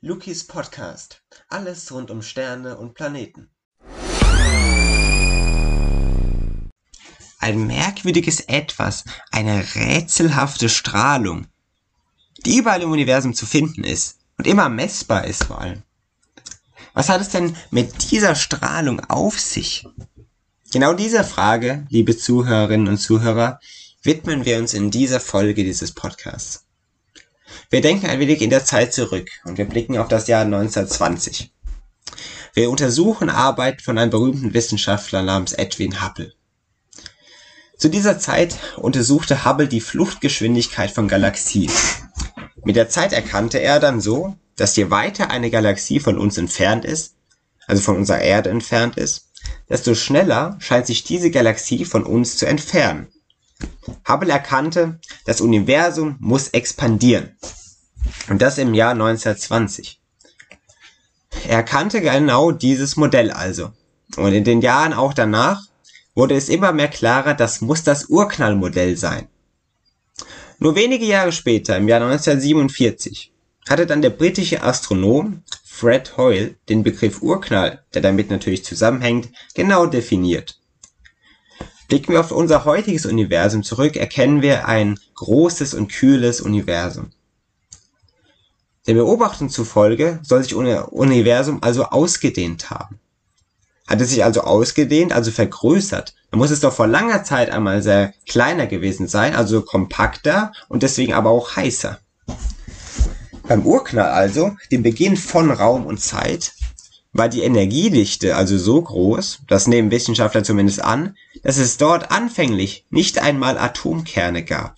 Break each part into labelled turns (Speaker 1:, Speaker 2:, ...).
Speaker 1: Lukis Podcast. Alles rund um Sterne und Planeten. Ein merkwürdiges Etwas, eine rätselhafte Strahlung, die überall im Universum zu finden ist und immer messbar ist vor allem. Was hat es denn mit dieser Strahlung auf sich? Genau dieser Frage, liebe Zuhörerinnen und Zuhörer, widmen wir uns in dieser Folge dieses Podcasts. Wir denken ein wenig in der Zeit zurück und wir blicken auf das Jahr 1920. Wir untersuchen Arbeit von einem berühmten Wissenschaftler namens Edwin Hubble. Zu dieser Zeit untersuchte Hubble die Fluchtgeschwindigkeit von Galaxien. Mit der Zeit erkannte er dann so, dass je weiter eine Galaxie von uns entfernt ist, also von unserer Erde entfernt ist, desto schneller scheint sich diese Galaxie von uns zu entfernen. Hubble erkannte, das Universum muss expandieren. Und das im Jahr 1920. Er erkannte genau dieses Modell also. Und in den Jahren auch danach wurde es immer mehr klarer, das muss das Urknallmodell sein. Nur wenige Jahre später, im Jahr 1947, hatte dann der britische Astronom Fred Hoyle den Begriff Urknall, der damit natürlich zusammenhängt, genau definiert. Blicken wir auf unser heutiges Universum zurück, erkennen wir ein großes und kühles Universum. Der Beobachtung zufolge soll sich unser Universum also ausgedehnt haben. Hat es sich also ausgedehnt, also vergrößert, dann muss es doch vor langer Zeit einmal sehr kleiner gewesen sein, also kompakter und deswegen aber auch heißer. Beim Urknall also, dem Beginn von Raum und Zeit, war die Energiedichte also so groß, das nehmen Wissenschaftler zumindest an, dass es dort anfänglich nicht einmal Atomkerne gab.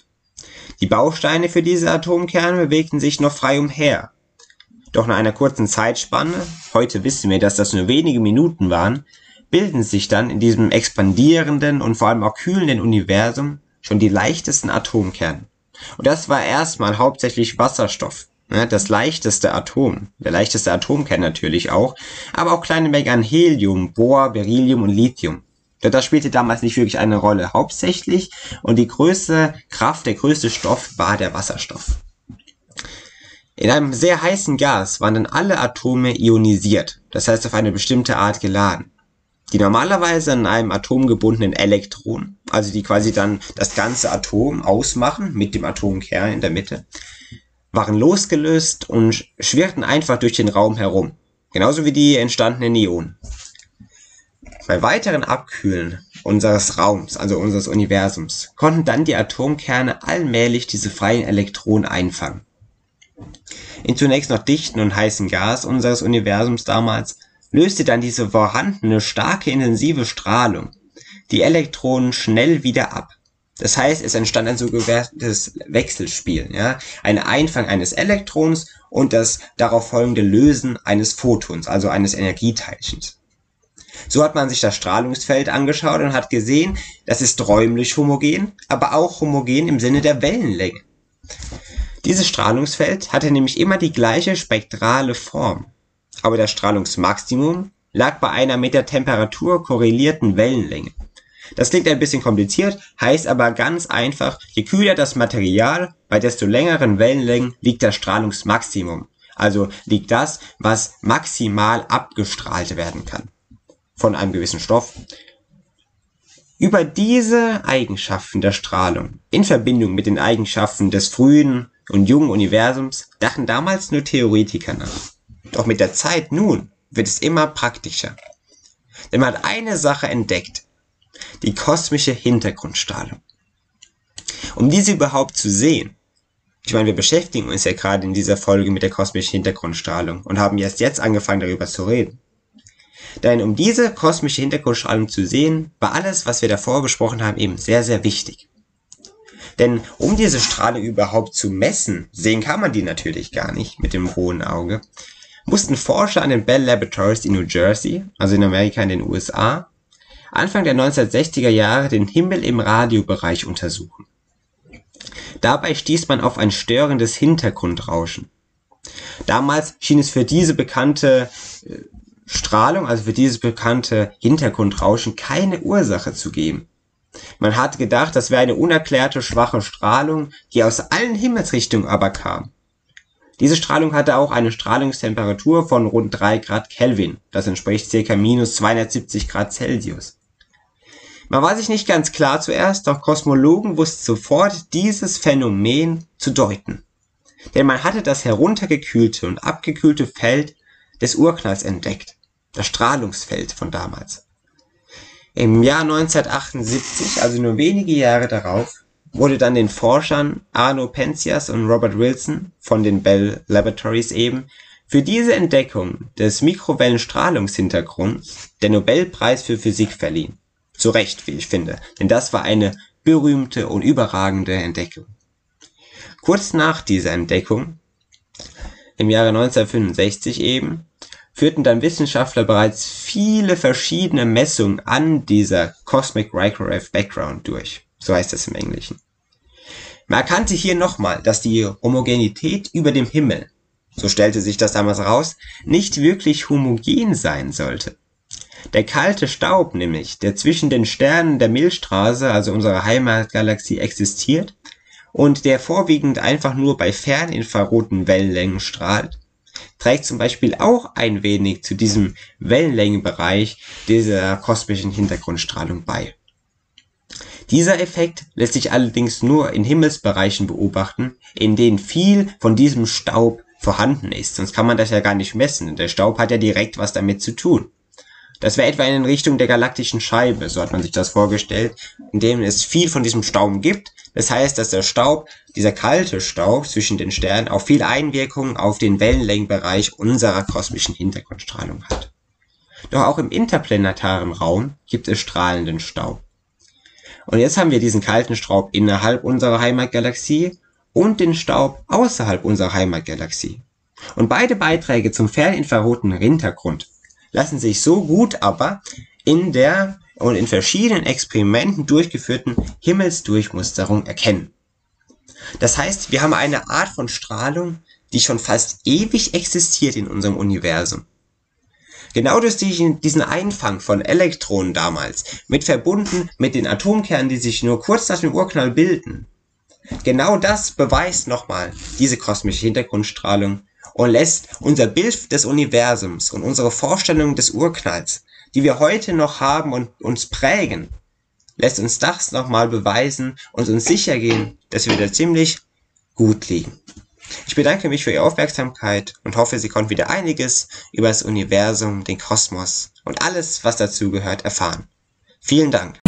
Speaker 1: Die Bausteine für diese Atomkerne bewegten sich noch frei umher. Doch nach einer kurzen Zeitspanne, heute wissen wir, dass das nur wenige Minuten waren, bilden sich dann in diesem expandierenden und vor allem auch kühlenden Universum schon die leichtesten Atomkerne. Und das war erstmal hauptsächlich Wasserstoff, das leichteste Atom, der leichteste Atomkern natürlich auch, aber auch kleine Mengen an Helium, Bohr, Beryllium und Lithium. Das spielte damals nicht wirklich eine Rolle. Hauptsächlich und die größte Kraft, der größte Stoff war der Wasserstoff. In einem sehr heißen Gas waren dann alle Atome ionisiert, das heißt auf eine bestimmte Art geladen. Die normalerweise an einem Atom gebundenen Elektronen, also die quasi dann das ganze Atom ausmachen mit dem Atomkern in der Mitte, waren losgelöst und schwirrten einfach durch den Raum herum, genauso wie die entstandenen Ionen. Bei weiteren Abkühlen unseres Raums, also unseres Universums, konnten dann die Atomkerne allmählich diese freien Elektronen einfangen. In zunächst noch dichten und heißen Gas unseres Universums damals löste dann diese vorhandene starke intensive Strahlung die Elektronen schnell wieder ab das heißt, es entstand ein sogenanntes Wechselspiel, ja, ein Einfang eines Elektrons und das darauf folgende Lösen eines Photons, also eines Energieteilchens. So hat man sich das Strahlungsfeld angeschaut und hat gesehen, das ist räumlich homogen, aber auch homogen im Sinne der Wellenlänge. Dieses Strahlungsfeld hatte nämlich immer die gleiche spektrale Form, aber das Strahlungsmaximum lag bei einer mit der Temperatur korrelierten Wellenlänge. Das klingt ein bisschen kompliziert, heißt aber ganz einfach, je kühler das Material, bei desto längeren Wellenlängen liegt das Strahlungsmaximum. Also liegt das, was maximal abgestrahlt werden kann von einem gewissen Stoff. Über diese Eigenschaften der Strahlung in Verbindung mit den Eigenschaften des frühen und jungen Universums dachten damals nur Theoretiker nach. Doch mit der Zeit nun wird es immer praktischer. Denn man hat eine Sache entdeckt, die kosmische Hintergrundstrahlung. Um diese überhaupt zu sehen, ich meine, wir beschäftigen uns ja gerade in dieser Folge mit der kosmischen Hintergrundstrahlung und haben erst jetzt angefangen darüber zu reden. Denn um diese kosmische Hintergrundstrahlung zu sehen, war alles, was wir davor besprochen haben, eben sehr, sehr wichtig. Denn um diese Strahlung überhaupt zu messen, sehen kann man die natürlich gar nicht mit dem rohen Auge, mussten Forscher an den Bell Laboratories in New Jersey, also in Amerika in den USA, Anfang der 1960er Jahre den Himmel im Radiobereich untersuchen. Dabei stieß man auf ein störendes Hintergrundrauschen. Damals schien es für diese bekannte äh, Strahlung, also für dieses bekannte Hintergrundrauschen, keine Ursache zu geben. Man hatte gedacht, das wäre eine unerklärte schwache Strahlung, die aus allen Himmelsrichtungen aber kam. Diese Strahlung hatte auch eine Strahlungstemperatur von rund 3 Grad Kelvin, das entspricht ca. minus 270 Grad Celsius. Man war sich nicht ganz klar zuerst, doch Kosmologen wussten sofort, dieses Phänomen zu deuten. Denn man hatte das heruntergekühlte und abgekühlte Feld des Urknalls entdeckt, das Strahlungsfeld von damals. Im Jahr 1978, also nur wenige Jahre darauf, wurde dann den Forschern Arno Penzias und Robert Wilson von den Bell Laboratories eben für diese Entdeckung des Mikrowellenstrahlungshintergrunds der Nobelpreis für Physik verliehen. Zu Recht, wie ich finde, denn das war eine berühmte und überragende Entdeckung. Kurz nach dieser Entdeckung, im Jahre 1965 eben, führten dann Wissenschaftler bereits viele verschiedene Messungen an dieser Cosmic Microwave Background durch. So heißt es im Englischen. Man erkannte hier nochmal, dass die Homogenität über dem Himmel, so stellte sich das damals raus, nicht wirklich homogen sein sollte. Der kalte Staub nämlich, der zwischen den Sternen der Milchstraße, also unserer Heimatgalaxie, existiert und der vorwiegend einfach nur bei ferninfraroten Wellenlängen strahlt, trägt zum Beispiel auch ein wenig zu diesem Wellenlängenbereich dieser kosmischen Hintergrundstrahlung bei. Dieser Effekt lässt sich allerdings nur in Himmelsbereichen beobachten, in denen viel von diesem Staub vorhanden ist, sonst kann man das ja gar nicht messen, der Staub hat ja direkt was damit zu tun. Das wäre etwa in Richtung der galaktischen Scheibe, so hat man sich das vorgestellt, in dem es viel von diesem Staub gibt. Das heißt, dass der Staub, dieser kalte Staub zwischen den Sternen, auch viel Einwirkung auf den Wellenlängenbereich unserer kosmischen Hintergrundstrahlung hat. Doch auch im interplanetaren Raum gibt es strahlenden Staub. Und jetzt haben wir diesen kalten Staub innerhalb unserer Heimatgalaxie und den Staub außerhalb unserer Heimatgalaxie. Und beide Beiträge zum ferninfraroten Hintergrund lassen sich so gut aber in der und in verschiedenen Experimenten durchgeführten Himmelsdurchmusterung erkennen. Das heißt, wir haben eine Art von Strahlung, die schon fast ewig existiert in unserem Universum. Genau durch diesen Einfang von Elektronen damals, mit verbunden mit den Atomkernen, die sich nur kurz nach dem Urknall bilden. Genau das beweist nochmal diese kosmische Hintergrundstrahlung und lässt unser Bild des Universums und unsere Vorstellung des Urknalls, die wir heute noch haben und uns prägen, lässt uns das nochmal beweisen und uns sicher gehen, dass wir da ziemlich gut liegen. Ich bedanke mich für Ihre Aufmerksamkeit und hoffe, Sie konnten wieder einiges über das Universum, den Kosmos und alles, was dazu gehört, erfahren. Vielen Dank.